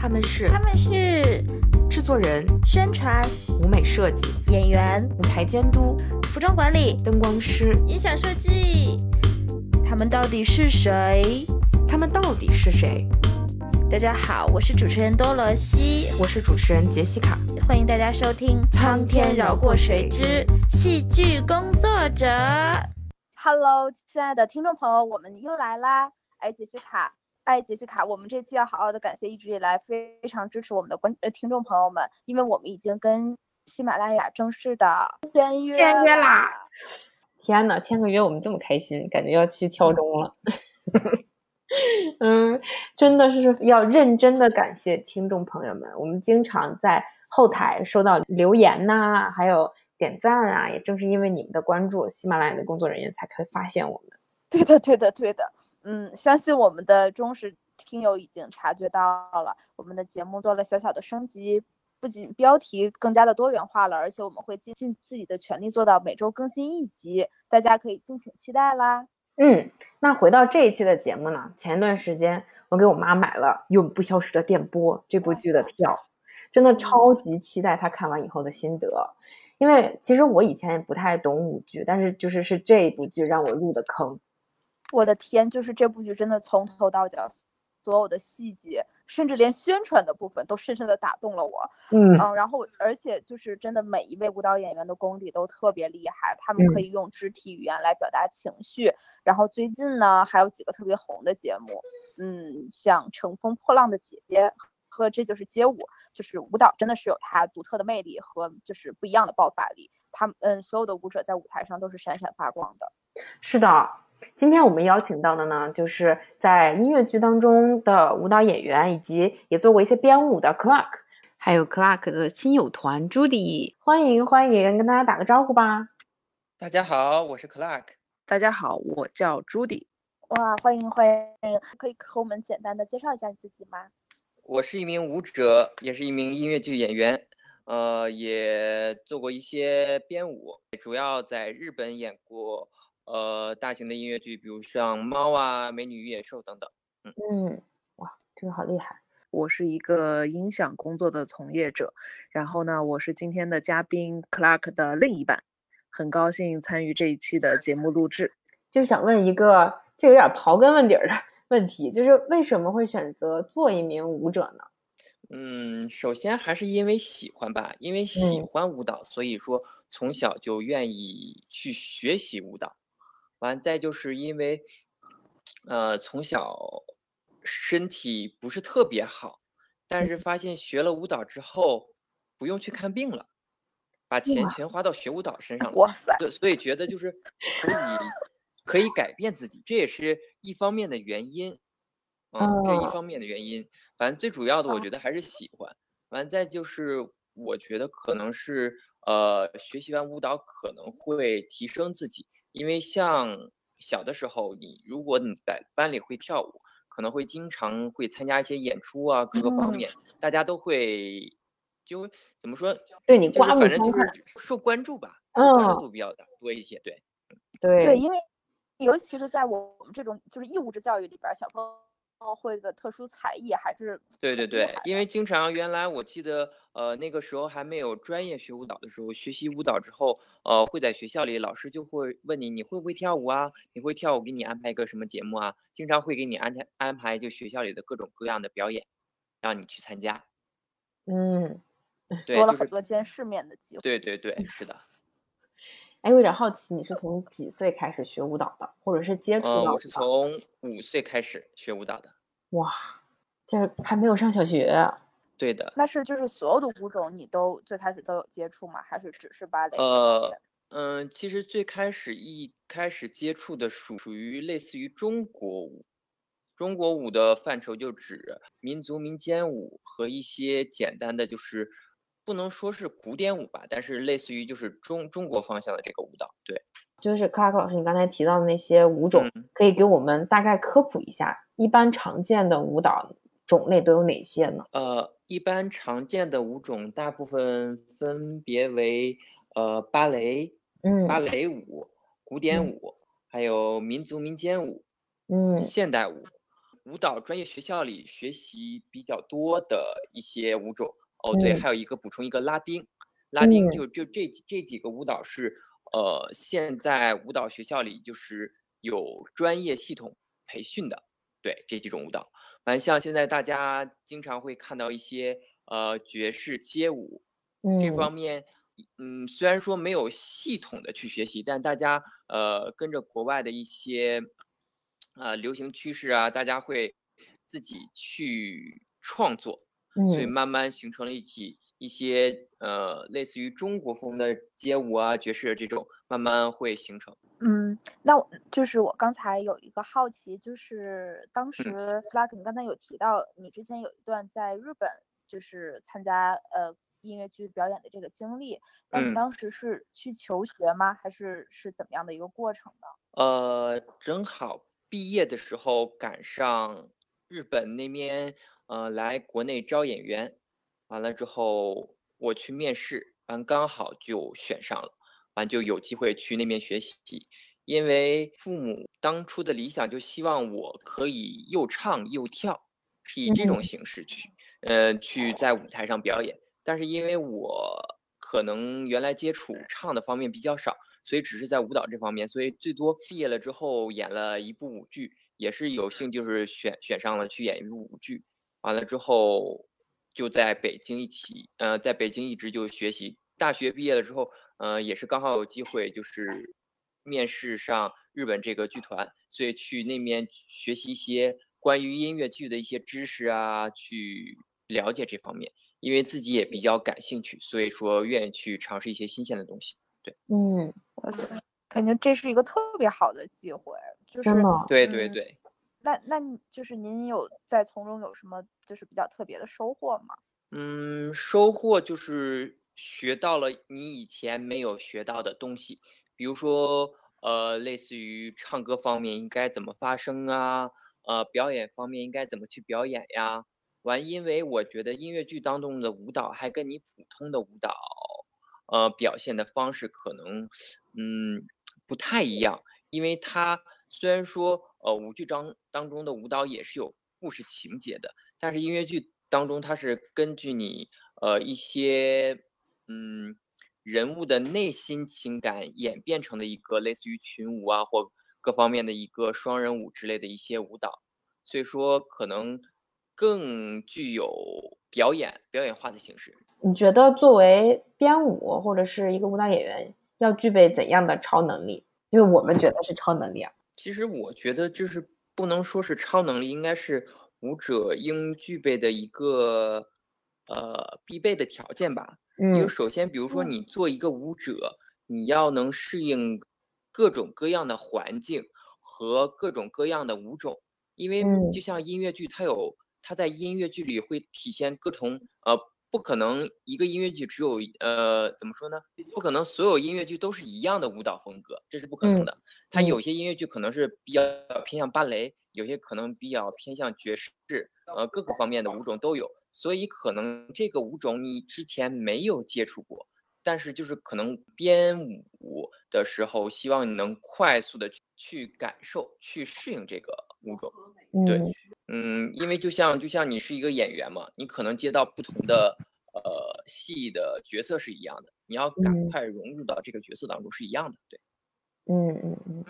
他们是他们是制作人、宣传、舞美设计、演员、舞台监督、服装管理、灯光师、音响设计。他们到底是谁？他们到底是谁？大家好，我是主持人多罗西，我是主持人杰西卡，欢迎大家收听《苍天饶过谁之戏剧工作者》。Hello，亲爱的听众朋友，我们又来啦！哎，杰西卡，哎，杰西卡，我们这期要好好的感谢一直以来非常支持我们的观呃听众朋友们，因为我们已经跟喜马拉雅正式的签约签约啦！天呐，签个约我们这么开心，感觉要去敲钟了。嗯，真的是要认真的感谢听众朋友们。我们经常在后台收到留言呐，还有点赞啊。也正是因为你们的关注，喜马拉雅的工作人员才可以发现我们。对的，对的，对的。嗯，相信我们的忠实听友已经察觉到了，我们的节目做了小小的升级，不仅标题更加的多元化了，而且我们会尽尽自己的全力做到每周更新一集，大家可以敬请期待啦。嗯，那回到这一期的节目呢？前段时间我给我妈买了《永不消失的电波》这部剧的票，真的超级期待她看完以后的心得。因为其实我以前也不太懂舞剧，但是就是是这一部剧让我入的坑。我的天，就是这部剧真的从头到脚。所有的细节，甚至连宣传的部分都深深的打动了我。嗯嗯，然后而且就是真的每一位舞蹈演员的功底都特别厉害，他们可以用肢体语言来表达情绪。然后最近呢，还有几个特别红的节目，嗯，像《乘风破浪的姐姐》和《这就是街舞》，就是舞蹈真的是有它独特的魅力和就是不一样的爆发力。他们嗯，所有的舞者在舞台上都是闪闪发光的。是的。今天我们邀请到的呢，就是在音乐剧当中的舞蹈演员，以及也做过一些编舞的 Clark，还有 Clark 的亲友团 Judy，欢迎欢迎，跟大家打个招呼吧。大家好，我是 Clark。大家好，我叫 Judy。哇，欢迎欢迎，可以和我们简单的介绍一下你自己吗？我是一名舞者，也是一名音乐剧演员，呃，也做过一些编舞，主要在日本演过。呃，大型的音乐剧，比如像《猫》啊，《美女与野兽》等等。嗯嗯，哇，这个好厉害！我是一个音响工作的从业者，然后呢，我是今天的嘉宾 Clark 的另一半，很高兴参与这一期的节目录制。就想问一个，这有点刨根问底儿的 问题，就是为什么会选择做一名舞者呢？嗯，首先还是因为喜欢吧，因为喜欢舞蹈，所以说从小就愿意去学习舞蹈。完，再就是因为，呃，从小身体不是特别好，但是发现学了舞蹈之后，不用去看病了，把钱全花到学舞蹈身上了。哇塞！对，所以觉得就是可以可以改变自己，这也是一方面的原因。嗯，这一方面的原因，反正最主要的，我觉得还是喜欢。完，再就是我觉得可能是，呃，学习完舞蹈可能会提升自己。因为像小的时候，你如果你在班里会跳舞，可能会经常会参加一些演出啊，各个方面，大家都会就怎么说？对你刮目反正就是受关注吧，关注度比较大多一些。对，对对，因为尤其是在我们这种就是义务制教育里边，小朋友。会个特殊才艺还是对对对，因为经常原来我记得，呃，那个时候还没有专业学舞蹈的时候，学习舞蹈之后，呃，会在学校里，老师就会问你，你会不会跳舞啊？你会跳舞，给你安排一个什么节目啊？经常会给你安排安排就学校里的各种各样的表演，让你去参加。嗯，多了很多见世面的机会。对对对，是的。哎，我有点好奇，你是从几岁开始学舞蹈的，或者是接触到？我是从五岁开始学舞蹈的。哇，就是还没有上小学。对的。那是就是所有的舞种你都最开始都有接触吗？还是只是芭蕾？呃嗯，其实最开始一开始接触的属属于类似于中国舞，中国舞的范畴就指民族民间舞和一些简单的就是。不能说是古典舞吧，但是类似于就是中中国方向的这个舞蹈，对，就是克拉克老师，你刚才提到的那些舞种，可以给我们大概科普一下，一般常见的舞蹈种类都有哪些呢？呃，一般常见的舞种大部分分别为呃芭蕾，嗯，芭蕾舞、古典舞，还有民族民间舞，嗯，现代舞。舞蹈专业学校里学习比较多的一些舞种。哦，对，嗯。还有一个补充一个拉丁，拉丁嗯。就就这这几个舞蹈是呃现在舞蹈学校里就是有专业系统培训的，对这几种舞蹈。反正像现在大家经常会看到一些呃爵士街舞这嗯。方面，嗯，虽然说没有系统的去学习，但大家呃跟着国外的一些呃流行趋势啊，大家会自己去创作，所以嗯慢慢形成了一体一些呃类似于中国风的街舞啊、爵士这种，慢慢会形成。嗯，那我就是我刚才有一个好奇，就是当时 Clark，你刚才有提到你之前有一段在日本就是参加呃音乐剧表演的这个经历，那你嗯当时是去求学吗？还是是怎么样的一个过程呢？呃，正好毕业的时候赶上日本那边呃来国内招演员，完了之后我去面试，完刚好就选上了，完就有机会去那边学习。因为父母当初的理想就希望我可以又唱又跳，是以这种嗯形式去，呃，去在舞台上表演。但是因为我可能原来接触唱的方面比较少，所以只是在舞蹈这方面，所以最多毕业了之后演了一部舞剧，也是有幸就是选选上了去演一部舞剧，完了之后就在北京一起，呃，在北京一直就学习。大学毕业了之后，呃，也是刚好有机会就是面试上日本这个剧团，所以去那边学习一些关于音乐剧的一些知识啊，去了解这方面。因为自己也比较感兴趣，所以说愿意去尝试一些新鲜的东西。对嗯，哇塞，感觉这是一个特别好的机会，就是真的嗯对对对，那那就是您有在从中有什么就是比较特别的收获吗？嗯，收获就是学到了你以前没有学到的东西，比如说呃，类似于唱歌方面应该怎么发声啊，呃，表演方面应该怎么去表演呀。完，因为我觉得音乐剧当中的舞蹈还跟你普通的舞蹈，呃，表现的方式可能，嗯，不太一样。因为它虽然说，呃，舞剧当当中的舞蹈也是有故事情节的，但是音乐剧当中它是根据你，呃，一些，嗯，人物的内心情感演变成的一个类似于群舞啊，或各方面的一个双人舞之类的一些舞蹈，所以说可能更具有表演表演化的形式。你觉得作为编舞或者是一个舞蹈演员，要具备怎样的超能力？因为我们觉得是超能力啊。其实我觉得就是不能说是超能力，应该是舞者应具备的一个呃必备的条件吧。因为嗯。首先，比如说嗯。你做一个舞者，你要能适应各种各样的环境和各种各样的舞种，因为嗯。就像音乐剧，它有它在音乐剧里会体现各种呃，不可能一个音乐剧只有呃怎么说呢？不可能所有音乐剧都是一样的舞蹈风格，这是不可能嗯的。它嗯有些音乐剧可能是比较偏向芭蕾，有些可能比较偏向爵士，呃，各个方面的舞种都有。所以可能这个舞种你之前没有接触过，但是就是可能编舞的时候，希望你能快速的去感受、去适应这个舞种。对嗯嗯，因为就像就像你是一个演员嘛，你可能接到不同的呃戏的角色是一样的，你要赶嗯快融入到这个角色当中是一样的。对。嗯嗯嗯，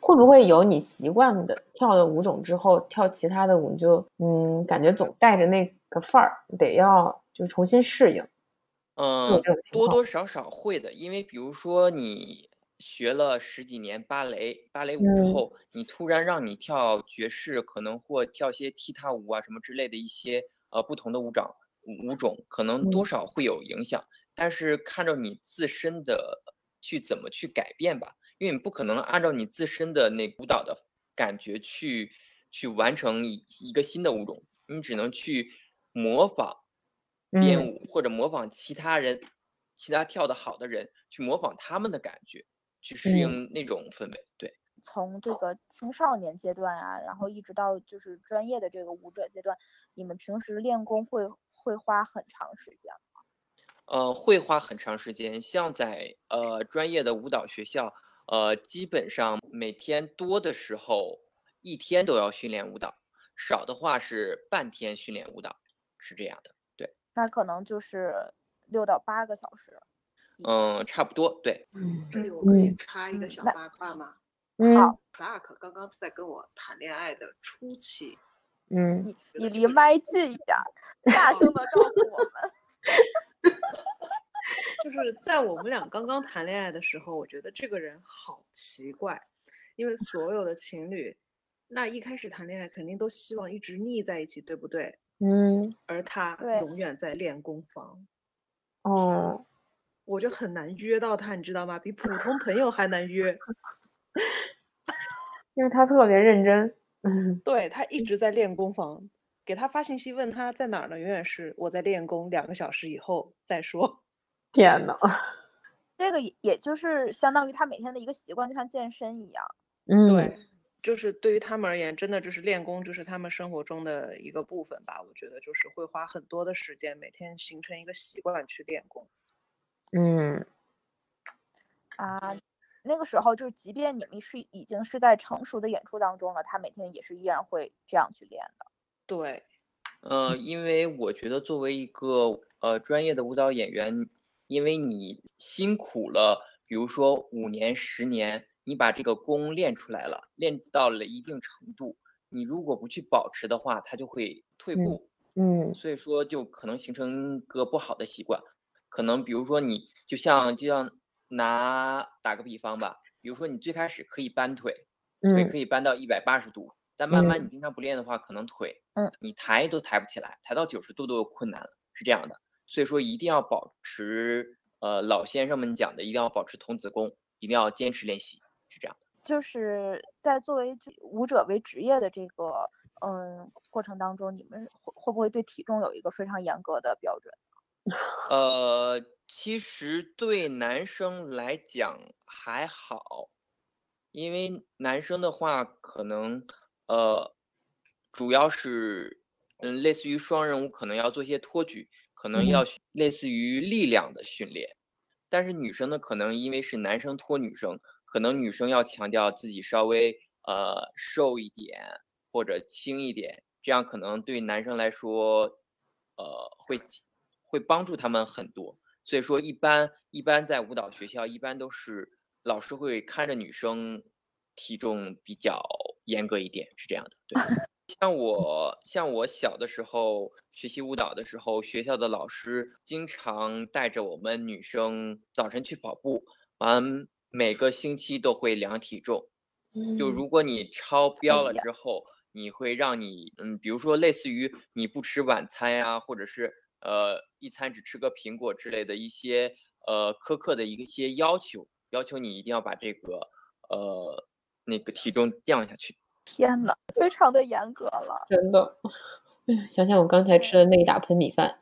会不会有你习惯的跳了舞种之后跳其他的舞，你就嗯感觉总带着那个范儿，得要就重新适应？嗯，多多少少会的，因为比如说你学了十几年芭蕾，芭蕾舞之嗯。后，你突然让你跳爵士，可能或跳些踢踏舞啊什么之类的一些呃不同的舞种舞舞种，可能多嗯。少会有影响，但是看着你自身的去怎么去改变吧，因为你不可能按照你自身的那舞蹈的感觉去去完成一一个新的舞种，你只能去模仿。编嗯。舞或者模仿其他人，其他跳的好的人去模仿他们的感觉，去适嗯应那种氛围。对，从这个青少年阶段啊，然后一直到就是专业的这个舞者阶段，你们平时练功会会花很长时间吗？呃，会花很长时间。像在呃专业的舞蹈学校，呃，基本上每天多的时候，一天都要训练舞蹈，少的话是半天训练舞蹈，是这样的。对，那可能就是六到八个小时。嗯，差不多。对，嗯这里我可以嗯插一个小八卦吗嗯好，？Clark 刚刚在跟我谈恋爱的初期，嗯，你觉你离麦近一点 儿，大声的告诉我们。就是在我们俩刚刚谈恋爱的时候，我觉得这个人好奇怪，因为所有的情侣，那一开始谈恋爱肯定都希望一直腻在一起，对不对？嗯，而他永远在练功房，哦，我就很难约到他，你知道吗？比普通朋友还难约。因为他特别认真。嗯，对他一直在练功房，给他发信息问他在哪儿呢，永远是我在练功，两个小时以后再说。天呐，这个也也就是相当于他每天的一个习惯，就像健身一样。嗯，对，就是对于他们而言，真的就是练功，就是他们生活中的一个部分吧。我觉得就是会花很多的时间，每天形成一个习惯去练功。嗯，啊，那个时候就是，即便你们是已经是在成熟的演出当中了，他每天也是依然会这样去练的。对，呃，因为我觉得作为一个呃专业的舞蹈演员，因为你辛苦了，比如说五年、十年，你把这个功练出来了，练到了一定程度，你如果不去保持的话，它就会退嗯步。嗯，所以说就可能形成一个不好的习惯。可能比如说你就像就像拿打个比方吧，比如说你最开始可以搬腿，腿嗯可以搬到一百八十度，但慢慢嗯你经常不练的话，可能腿嗯你抬都抬不起来，抬到九十度都有困难了，是这样的。所以说一定要保持呃老先生们讲的，一定要保持童子功，一定要坚持练习，是这样的。就是在作为舞者为职业的这个嗯过程当中，你们会会不会对体重有一个非常严格的标准？呃，其实对男生来讲还好，因为男生的话可能呃，主要是嗯，类似于双人舞，可能要做一些托举，可能要训类似于力量的训练。但是女生呢，可能因为是男生托女生，可能女生要强调自己稍微呃瘦一点或者轻一点，这样可能对男生来说，呃会会帮助他们很多。所以说，一般一般在舞蹈学校，一般都是老师会看着女生体重比较严格一点，是这样的。对，像我像我小的时候学习舞蹈的时候，学校的老师经常带着我们女生早晨去跑步，完每个星期都会量体重。就如果你超标了之后，你会让你嗯，比如说类似于你不吃晚餐呀，或者是呃一餐只吃个苹果之类的一些呃苛刻的一些要求，要求你一定要把这个呃那个体重降下去。天呐，非常的严格了。真的，哎呀，想想我刚才吃的那一大盆米饭，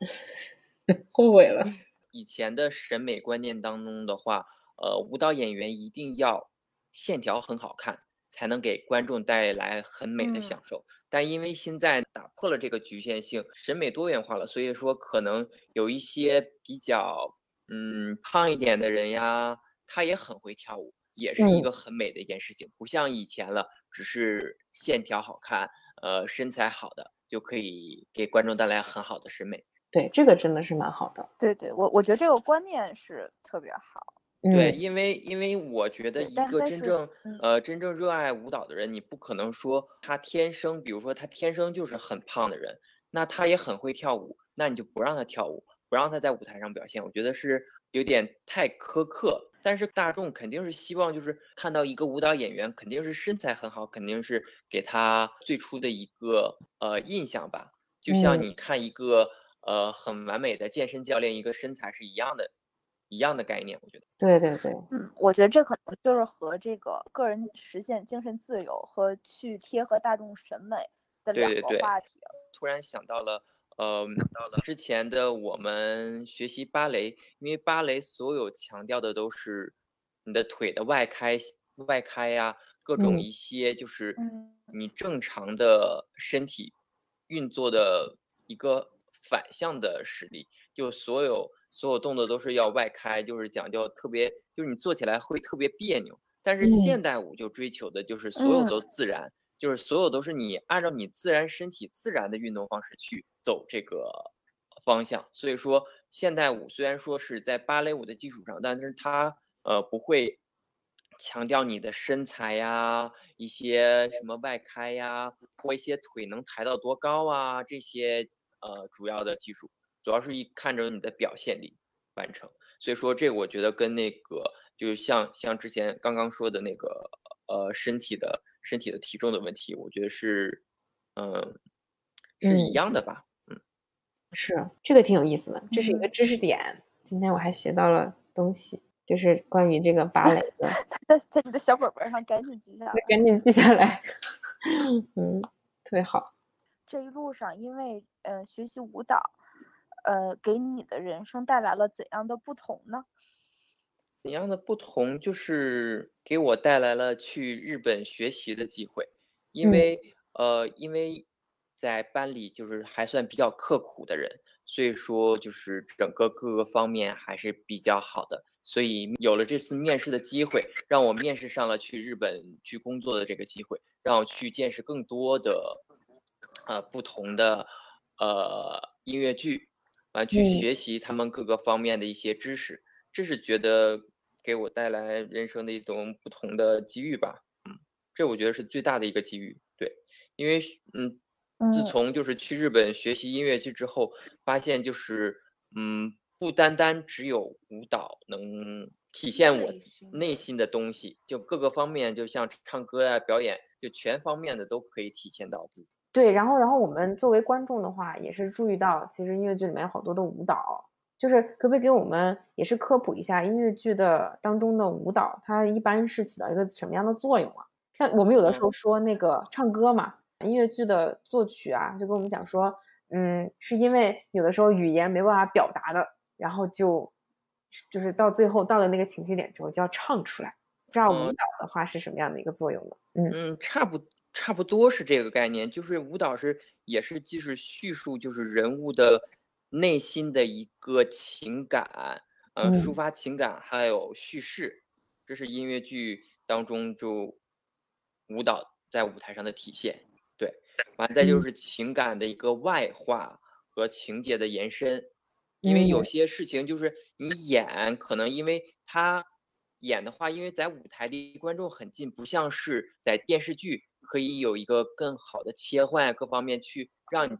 后悔了。以前的审美观念当中的话，呃，舞蹈演员一定要线条很好看，才能给观众带来很美的嗯享受。但因为现在打破了这个局限性，审美多元化了，所以说可能有一些比较嗯胖一点的人呀，他也很会跳舞，也是一嗯个很美的一件事情，不像以前了，只是线条好看，呃，身材好的就可以给观众带来很好的审美。对，这个真的是蛮好的。对对，我我觉得这个观念是特别好。对，嗯因为因为我觉得一但但是个真正嗯呃真正热爱舞蹈的人，你不可能说他天生，比如说他天生就是很胖的人，那他也很会跳舞，那你就不让他跳舞，不让他在舞台上表现，我觉得是有点太苛刻。但是大众肯定是希望就是看到一个舞蹈演员，肯定是身材很好，肯定是给他最初的一个呃印象吧。就像嗯你看一个呃很完美的健身教练，一个身材是一样的，一样的概念，我觉得。对对对，嗯，我觉得这可能就是和这个个人实现精神自由和去贴合大众审美的两对对对个话题。突然想到了，呃，到了之前的我们学习芭蕾，因为芭蕾所有强调的都是你的腿的外开、外开呀、各种嗯一些就是嗯你正常的身体运作的一个反向的实力，就所有所有动作都是要外开，就是讲究特别，就是你做起来会特别别扭。但是现代舞就追求的就是所有嗯都自然，就是所有都是你按照你自然身体自然的运动方式去走这个方向。所以说，现代舞虽然说是在芭蕾舞的基础上，但是它呃不会强调你的身材呀、一些什么外开呀，或一些腿能抬到多高啊这些呃主要的技术，主要是一看着你的表现力完成。所以说，这个我觉得跟那个就是像像之前刚刚说的那个呃身体的身体的体重的问题，我觉得是嗯是一嗯样的吧。嗯，是这个挺有意思的，这是一个嗯知识点。今天我还学到了东西，就是关于这个芭蕾的，在在你的小本本上赶紧记下来。赶紧记下来。嗯，特别好。这一路上，因为呃学习舞蹈，呃给你的人生带来了怎样的不同呢？怎样的不同？就是给我带来了去日本学习的机会，因嗯为呃，因为在班里就是还算比较刻苦的人，所以说就是整个各个方面还是比较好的，所以有了这次面试的机会，让我面试上了去日本去工作的这个机会，让我去见识更多的呃不同的呃音乐剧，完去嗯学习他们各个方面的一些知识。这是觉得给我带来人生的一种不同的机遇吧，嗯，这我觉得是最大的一个机遇，对，因为是嗯，自嗯从就是去日本学习音乐剧之后，发现就是嗯，不单单只有舞蹈能体现我内心内心的东西，就各个方面，就像唱歌呀、表演，就全方面的都可以体现到自己。对，然后然后我们作为观众的话，也是注意到，其实音乐剧里面有好多的舞蹈，就是可不可以给我们也是科普一下音乐剧的当中的舞蹈，它一般是起到一个什么样的作用啊？像我们有的时候说那个唱歌嘛，音乐剧的作曲啊，就跟我们讲说，嗯，是因为有的时候语言没办法表达的，然后就就是到最后到了那个情绪点之后就要唱出来。不知道舞嗯蹈的话是什么样的一个作用呢？嗯嗯，差不差不多是这个概念，就是舞蹈是也是既是叙述就是人物的内心的一个情感，呃，抒嗯。发情感，还有叙事，这是音乐剧当中就舞蹈在舞台上的体现。对，完再就嗯。是情感的一个外化和情节的延伸，因为有嗯。些事情就是你演，可能因为他演的话，因为在舞台离观众很近，不像是在电视剧可以有一个更好的切换，各方面去让你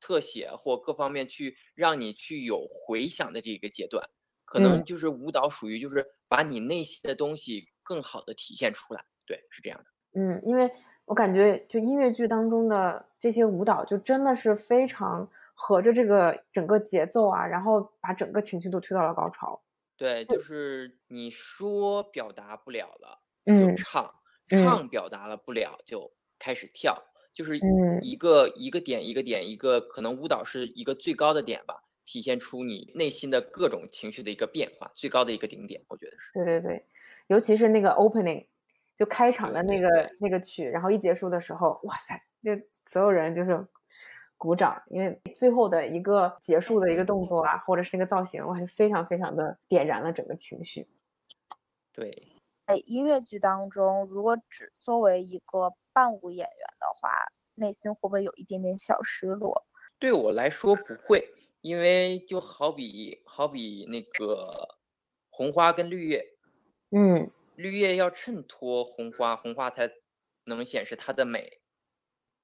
特写或各方面去让你去有回响的这个阶段，可能嗯就是舞蹈属于就是把你内心的东西更好的体现出来，对，是这样的。嗯，因为我感觉就音乐剧当中的这些舞蹈，就真的是非常合着这个整个节奏啊，然后把整个情绪都推到了高潮。对，就是你说表达不了了，就嗯唱，嗯唱表达了不了就开始跳，就是嗯一个一个点一个点，一个可能舞蹈是一个最高的点吧，体现出你内心的各种情绪的一个变化，最高的一个顶点，我觉得是。对对对，尤其是那个 opening，就开场的那个那个曲，然后一结束的时候，哇塞，就所有人就是鼓掌，因为最后的一个结束的一个动作啊，或者是那个造型，哇，就非常非常的点燃了整个情绪。对，在音乐剧当中，如果只作为一个伴舞演员的话，内心会不会有一点点小失落？对我来说不会，因为就好比好比那个红花跟绿叶，嗯绿叶要衬托红花，红花才能显示它的美，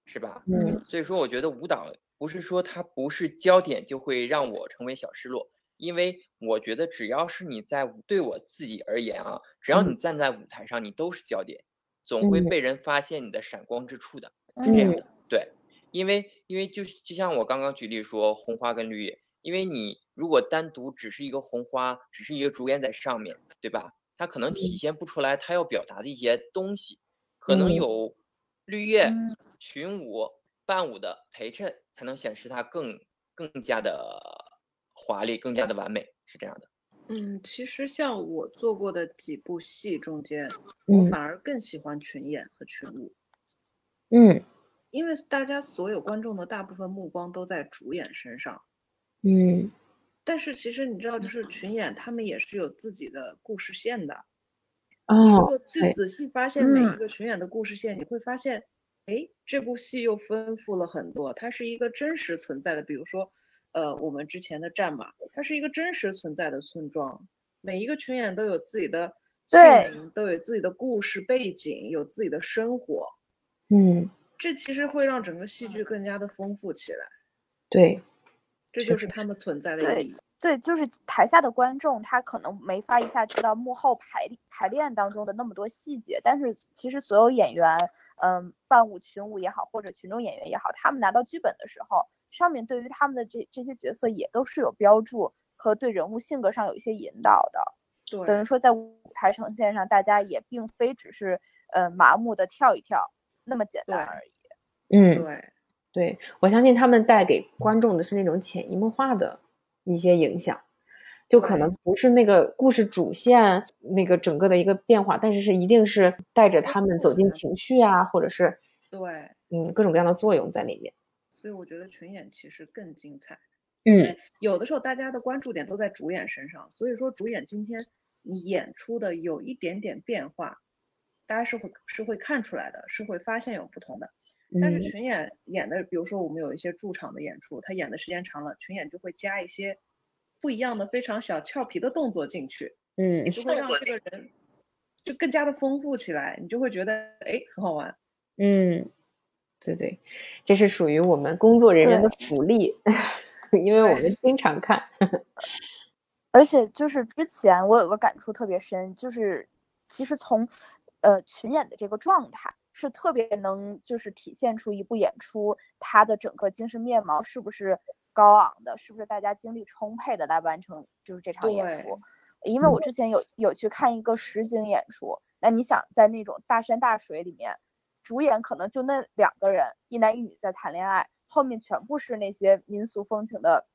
是吧？嗯所以说，我觉得舞蹈不是说它不是焦点就会让我成为小失落，因为我觉得只要是你在对我自己而言啊，只要嗯你站在舞台上，你都是焦点，总会嗯被人发现你的闪光之处的，是这样嗯的。对，因为因为就是就像我刚刚举例说红花跟绿叶，因为你如果单独只是一个红花，只是一个主演在上面，对吧？它可能体嗯现不出来它要表达的一些东西，可能嗯有绿叶、嗯群舞、伴舞的陪衬，才能显示它更更加的华丽，更加的完美，是这样的。嗯，其实像我做过的几部戏中间，我嗯反而更喜欢群演和群舞，嗯因为大家所有观众的大部分目光都在主演身上。嗯但是其实你知道，就是群演他们也是有自己的故事线的。哦如哦，果去仔细发现每一嗯个群演的故事线，你会发现哎，这部戏又丰富了很多。它是一个真实存在的，比如说，呃，我们之前的战马，它是一个真实存在的村庄，每一个群演都有自己的姓名，都有自己的故事背景，有自己的生活。嗯，这其实会让整个戏剧更加的丰富起来。对，这就是他们存在的意义。对，就是台下的观众，他可能没法一下知道幕后排排练当中的那么多细节，但是其实所有演员，嗯，伴舞、群舞也好，或者群众演员也好，他们拿到剧本的时候，上面对于他们的这这些角色也都是有标注和对人物性格上有一些引导的。对，等于说在舞台呈现上，大家也并非只是呃麻木的跳一跳那么简单而已。嗯，对，对我相信他们带给观众的是那种潜移默化的。一些影响，就可能不是那个故事主线那个整个的一个变化，但是是一定是带着他们走进情绪啊，或者是对，嗯，各种各样的作用在里面。所以我觉得群演其实更精彩。嗯，有的时候大家的关注点都在主演身上，所以说主演今天你演出的有一点点变化，大家是会是会看出来的，是会发现有不同的。但是群演演的，比如说我们有一些驻场的演出，他演的时间长了，群演就会加一些不一样的、非常小俏皮的动作进去，嗯，就会让这个人就更加的丰富起来，你就会觉得哎很好玩。嗯，对对，这是属于我们工作人员的福利，因为我们经常看。而且就是之前我有个感触特别深，就是其实从呃群演的这个状态。是特别能就是体现出一部演出它的整个精神面貌是不是高昂的，是不是大家精力充沛的来完成就是这场演出。因为我之前有有去看一个实景演出，那你想在那种大山大水里面，主演可能就那两个人，一男一女在谈恋爱，后面全部是那些民俗风情的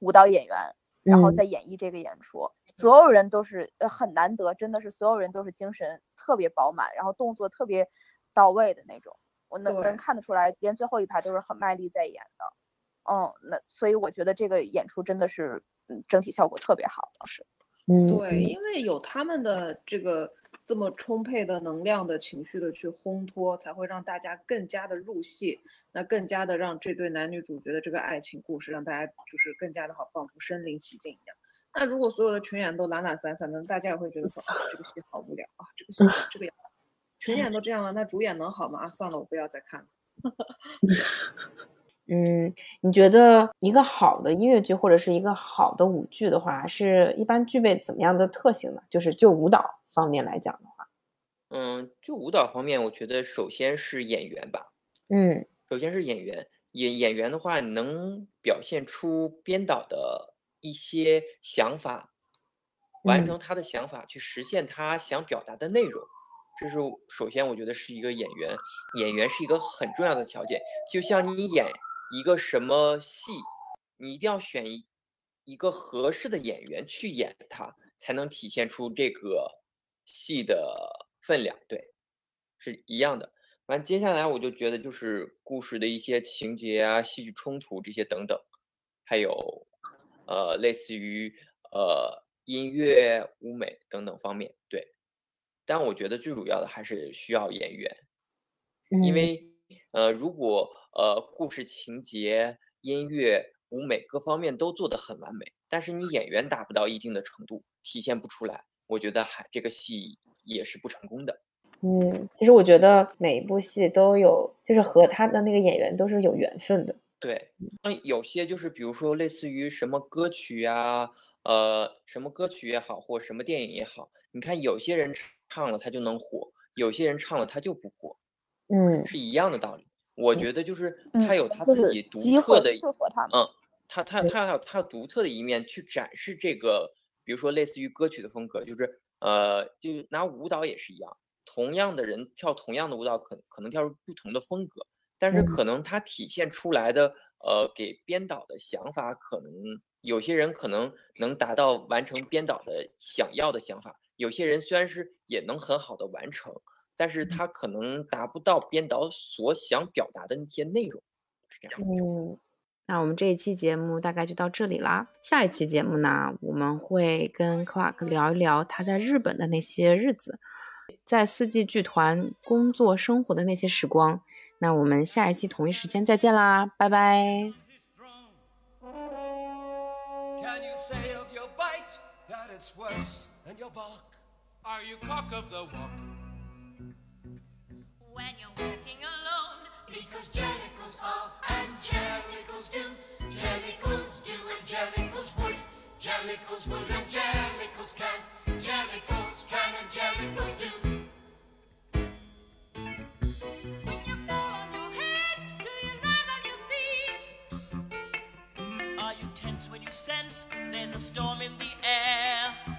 舞蹈演员，然后在演绎这个演出。所有人都是呃很难得，真的是所有人都是精神特别饱满，然后动作特别。到位的那种，我能能看得出来，连最后一排都是很卖力在演的。嗯，那所以我觉得这个演出真的是，嗯，整体效果特别好，当时。嗯，对，因为有他们的这个这么充沛的能量的情绪的去烘托，才会让大家更加的入戏，那更加的让这对男女主角的这个爱情故事让大家就是更加的好，仿佛身临其境一样。那如果所有的群演都懒懒散散的，大家也会觉得说啊，这个戏好无聊啊，这个戏 这个样。群演都这样了，那主演能好吗？啊，算了，我不要再看了。嗯，你觉得一个好的音乐剧或者是一个好的舞剧的话，是一般具备怎么样的特性呢？就是就舞蹈方面来讲的话，嗯，就舞蹈方面，我觉得首先是演员吧。嗯，首先是演员，演演员的话，能表现出编导的一些想法，完成他的想法，去实现他想表达的内容。这是首先，我觉得是一个演员，演员是一个很重要的条件。就像你演一个什么戏，你一定要选一一个合适的演员去演它，才能体现出这个戏的分量。对，是一样的。完，接下来我就觉得就是故事的一些情节啊、戏剧冲突这些等等，还有呃，类似于呃音乐、舞美等等方面，对。但我觉得最主要的还是需要演员，因为呃，如果呃故事情节、音乐、舞美各方面都做得很完美，但是你演员达不到一定的程度，体现不出来，我觉得还这个戏也是不成功的。嗯，其实我觉得每一部戏都有，就是和他的那个演员都是有缘分的。对，那，有些就是比如说类似于什么歌曲呀，呃，什么歌曲也好，或什么电影也好，你看有些人。唱了他就能火，有些人唱了他就不火，嗯，是一样的道理。我觉得就是他有他自己独特的，嗯，他他他有他独特的一面去展示这个，比如说类似于歌曲的风格，就是呃，就拿舞蹈也是一样，同样的人跳同样的舞蹈，可可能跳出不同的风格，但是可能他体现出来的呃，给编导的想法，可能有些人可能能达到完成编导的想要的想法。有些人虽然是也能很好的完成，但是他可能达不到编导所想表达的那些内容，是这样。嗯，那我们这一期节目大概就到这里啦。下一期节目呢，我们会跟 Clark 聊一聊他在日本的那些日子，在四季剧团工作生活的那些时光，那我们下一期同一时间再见啦，拜拜。Can you say of your bite that it's worse than your bark? Are you cock of the walk? when you're walking alone. Because jellicles are and jellicles do. Jellicles do and jellicles would. Jellicles would and jellicles can. Jellicles can and jellicles do. When you fall on your head, do you land on your feet? Are you tense when you sense there's a storm in the air?